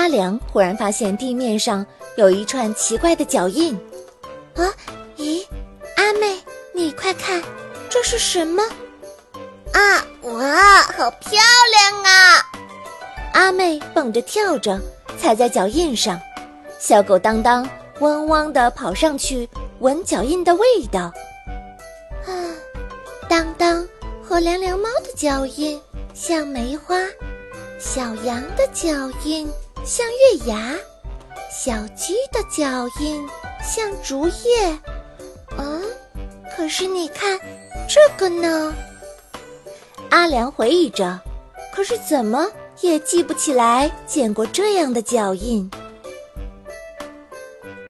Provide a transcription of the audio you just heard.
阿良忽然发现地面上有一串奇怪的脚印。啊，咦，阿妹，你快看，这是什么？啊，哇，好漂亮啊！阿妹蹦着跳着，踩在脚印上。小狗当当汪汪地跑上去闻脚印的味道。啊，当当和凉凉猫的脚印像梅花，小羊的脚印像月牙，小鸡的脚印像竹叶。嗯，可是你看这个呢？阿良回忆着，可是怎么也记不起来见过这样的脚印。